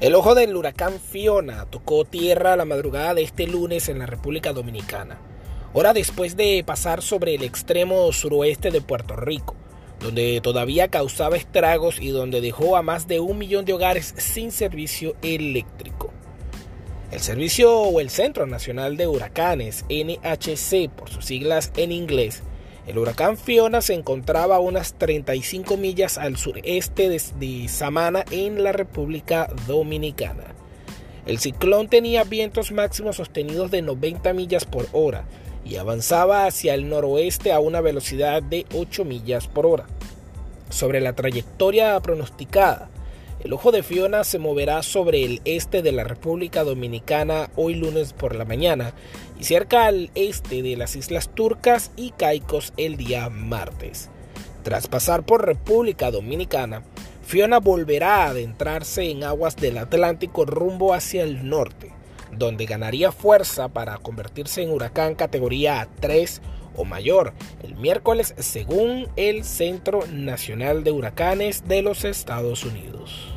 El ojo del huracán Fiona tocó tierra a la madrugada de este lunes en la República Dominicana, hora después de pasar sobre el extremo suroeste de Puerto Rico, donde todavía causaba estragos y donde dejó a más de un millón de hogares sin servicio eléctrico. El servicio o el Centro Nacional de Huracanes, NHC por sus siglas en inglés, el huracán Fiona se encontraba a unas 35 millas al sureste de, Samana en la República Dominicana. El ciclón tenía vientos máximos sostenidos de 90 millas por hora y avanzaba hacia el noroeste a una velocidad de 8 millas por hora. Sobre la trayectoria pronosticada, el ojo de Fiona se moverá sobre el este de la República Dominicana hoy lunes por la mañana y cerca al este de las Islas Turcas y Caicos el día martes. Tras pasar por República Dominicana, Fiona volverá a adentrarse en aguas del Atlántico rumbo hacia el norte, donde ganaría fuerza para convertirse en huracán categoría 3 o mayor el miércoles según el Centro Nacional de Huracanes de los Estados Unidos.